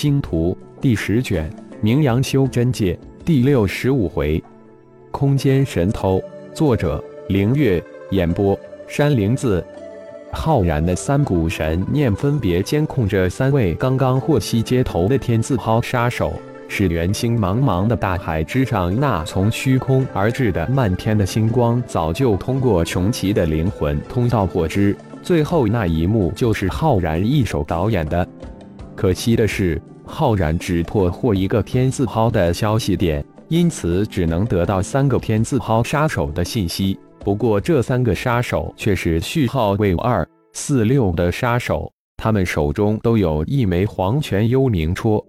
星图》第十卷《名扬修真界》第六十五回，空间神偷。作者：凌月。演播：山灵子。浩然的三股神念分别监控着三位刚刚获悉接头的天字号杀手，使元星茫茫的大海之上那从虚空而至的漫天的星光，早就通过穷奇的灵魂通道获知。最后那一幕就是浩然一手导演的。可惜的是，浩然只破获一个天字号的消息点，因此只能得到三个天字号杀手的信息。不过，这三个杀手却是序号为二四六的杀手，他们手中都有一枚黄泉幽冥戳。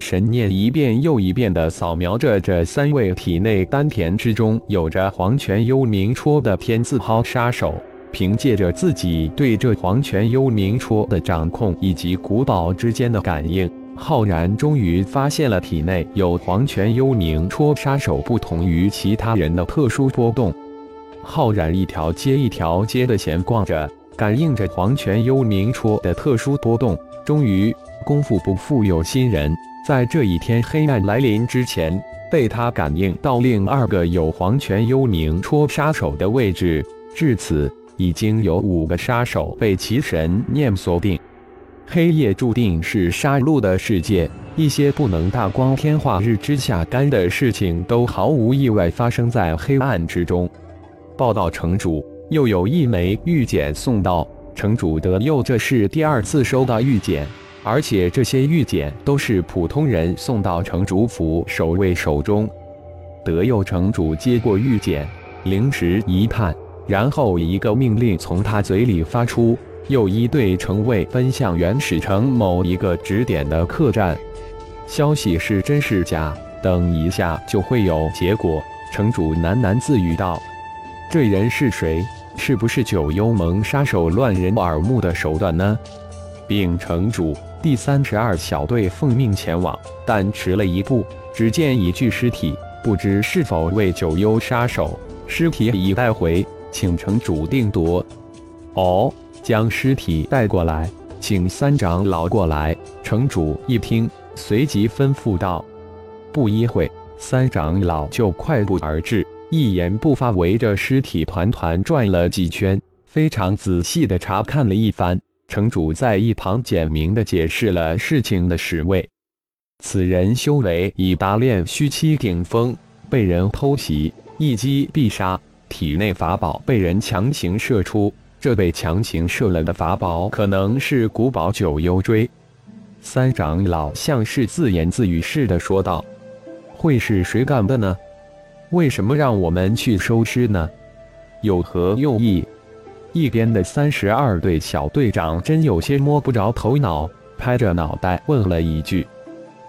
神念一遍又一遍地扫描着这三位体内丹田之中有着黄泉幽冥戳的天字号杀手，凭借着自己对这黄泉幽冥戳的掌控以及古堡之间的感应，浩然终于发现了体内有黄泉幽冥戳杀手不同于其他人的特殊波动。浩然一条接一条街的闲逛着，感应着黄泉幽冥戳的特殊波动。终于，功夫不负有心人，在这一天黑暗来临之前，被他感应到另二个有黄泉幽冥戳杀手的位置。至此，已经有五个杀手被其神念锁定。黑夜注定是杀戮的世界，一些不能大光天化日之下干的事情，都毫无意外发生在黑暗之中。报道城主，又有一枚玉简送到。城主德佑这是第二次收到玉简，而且这些玉简都是普通人送到城主府守卫手中。德佑城主接过玉简，灵石一探，然后一个命令从他嘴里发出，又一队城卫奔向原始城某一个指点的客栈。消息是真是假？等一下就会有结果。城主喃喃自语道。这人是谁？是不是九幽盟杀手乱人耳目的手段呢？禀城主，第三十二小队奉命前往，但迟了一步。只见一具尸体，不知是否为九幽杀手。尸体已带回，请城主定夺。哦，将尸体带过来，请三长老过来。城主一听，随即吩咐道。不一会，三长老就快步而至。一言不发，围着尸体团团转了几圈，非常仔细地查看了一番。城主在一旁简明地解释了事情的始末：此人修为已达炼虚期顶峰，被人偷袭，一击必杀，体内法宝被人强行射出。这被强行射了的法宝，可能是古堡九幽锥。三长老像是自言自语似的说道：“会是谁干的呢？”为什么让我们去收尸呢？有何用意？一边的三十二队小队长真有些摸不着头脑，拍着脑袋问了一句：“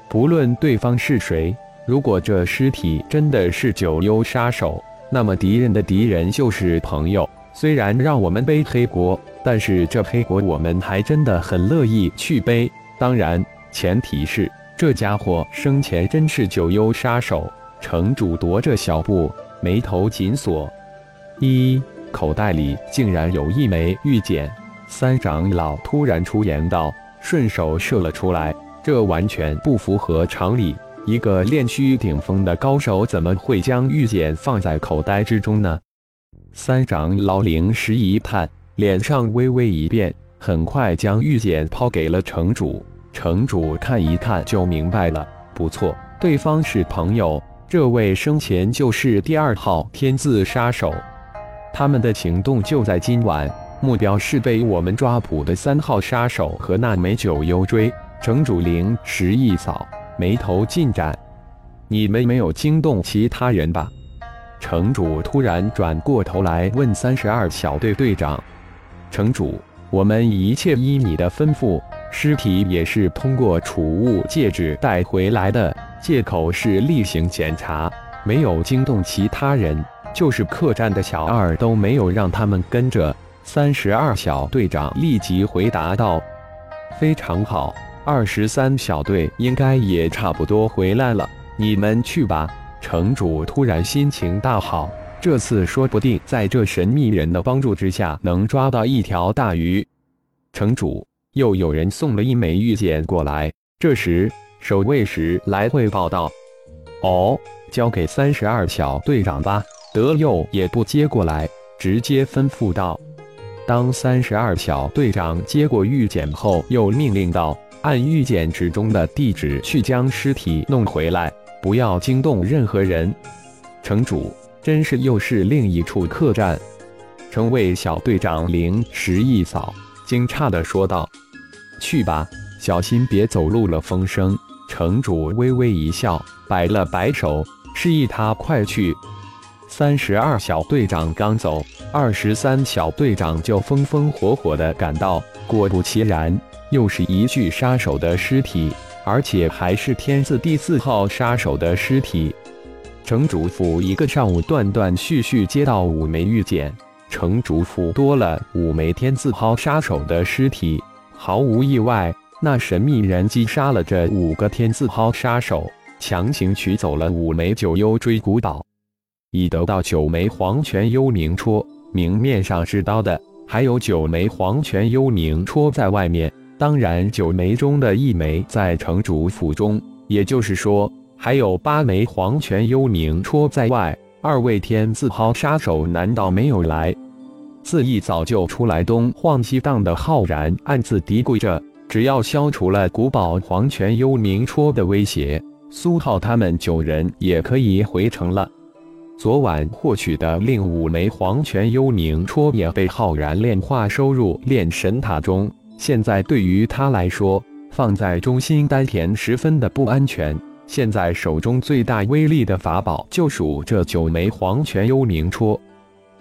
不论对方是谁，如果这尸体真的是九幽杀手，那么敌人的敌人就是朋友。虽然让我们背黑锅，但是这黑锅我们还真的很乐意去背。当然，前提是这家伙生前真是九幽杀手。”城主踱着小步，眉头紧锁。一口袋里竟然有一枚玉简。三长老突然出言道，顺手射了出来。这完全不符合常理。一个炼虚顶峰的高手，怎么会将玉简放在口袋之中呢？三长老灵石一探，脸上微微一变，很快将玉简抛给了城主。城主看一看就明白了，不错，对方是朋友。这位生前就是第二号天字杀手，他们的行动就在今晚，目标是被我们抓捕的三号杀手和那枚九幽锥。城主灵石一扫，眉头尽展：“你们没有惊动其他人吧？”城主突然转过头来问三十二小队队长：“城主，我们一切依你的吩咐，尸体也是通过储物戒指带回来的。”借口是例行检查，没有惊动其他人，就是客栈的小二都没有让他们跟着。三十二小队长立即回答道：“非常好，二十三小队应该也差不多回来了，你们去吧。”城主突然心情大好，这次说不定在这神秘人的帮助之下能抓到一条大鱼。城主，又有人送了一枚玉简过来。这时，守卫时来汇报道：“哦，交给三十二小队长吧。”德佑也不接过来，直接吩咐道：“当三十二小队长接过玉简后，又命令道：按玉简纸中的地址去将尸体弄回来，不要惊动任何人。”城主真是又是另一处客栈。城卫小队长灵石一扫，惊诧地说道：“去吧，小心别走漏了风声。”城主微微一笑，摆了摆手，示意他快去。三十二小队长刚走，二十三小队长就风风火火地赶到。果不其然，又是一具杀手的尸体，而且还是天字第四号杀手的尸体。城主府一个上午断断续续接到五枚玉简，城主府多了五枚天字号杀手的尸体，毫无意外。那神秘人击杀了这五个天字号杀手，强行取走了五枚九幽追古宝，已得到九枚黄泉幽冥戳。明面上是刀的，还有九枚黄泉幽冥戳在外面。当然，九枚中的一枚在城主府中，也就是说，还有八枚黄泉幽冥戳在外。二位天字号杀手难道没有来？自一早就出来东晃西荡的浩然暗自嘀咕着。只要消除了古堡黄泉幽冥戳的威胁，苏浩他们九人也可以回城了。昨晚获取的另五枚黄泉幽冥戳也被浩然炼化收入炼神塔中，现在对于他来说，放在中心丹田十分的不安全。现在手中最大威力的法宝就属这九枚黄泉幽冥戳，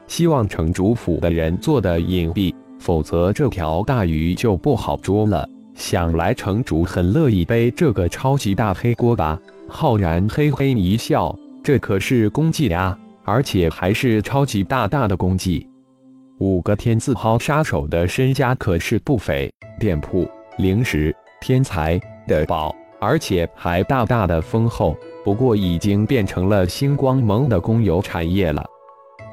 希望城主府的人做的隐蔽，否则这条大鱼就不好捉了。想来城主很乐意背这个超级大黑锅吧？浩然嘿嘿一笑，这可是功绩呀，而且还是超级大大的功绩。五个天字号杀手的身家可是不菲，店铺、零食、天才的宝，而且还大大的丰厚。不过已经变成了星光盟的公有产业了，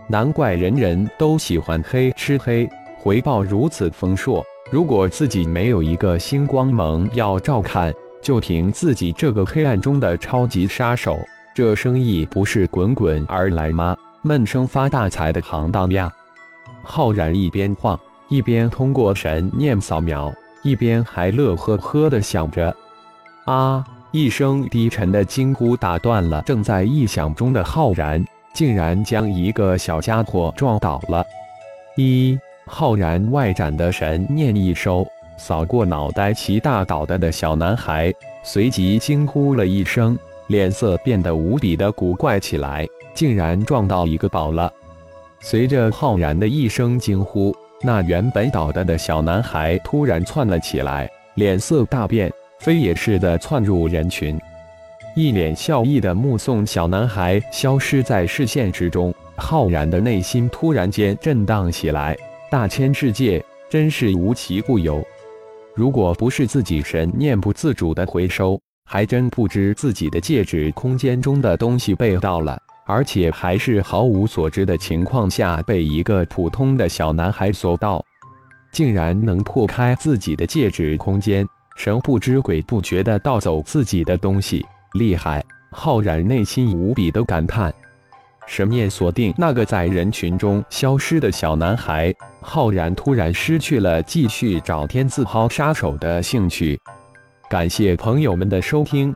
难怪人人都喜欢黑吃黑，回报如此丰硕。如果自己没有一个星光盟要照看，就凭自己这个黑暗中的超级杀手，这生意不是滚滚而来吗？闷声发大财的行当呀！浩然一边晃，一边通过神念扫描，一边还乐呵呵的想着。啊！一声低沉的惊呼打断了正在臆想中的浩然，竟然将一个小家伙撞倒了。一。浩然外展的神念一收，扫过脑袋齐大倒的的小男孩，随即惊呼了一声，脸色变得无比的古怪起来，竟然撞到一个宝了。随着浩然的一声惊呼，那原本倒的的小男孩突然窜了起来，脸色大变，飞也似的窜入人群，一脸笑意的目送小男孩消失在视线之中。浩然的内心突然间震荡起来。大千世界真是无奇不有，如果不是自己神念不自主的回收，还真不知自己的戒指空间中的东西被盗了，而且还是毫无所知的情况下被一个普通的小男孩所盗，竟然能破开自己的戒指空间，神不知鬼不觉的盗走自己的东西，厉害！浩然内心无比的感叹。神念锁定那个在人群中消失的小男孩，浩然突然失去了继续找天字号杀手的兴趣。感谢朋友们的收听，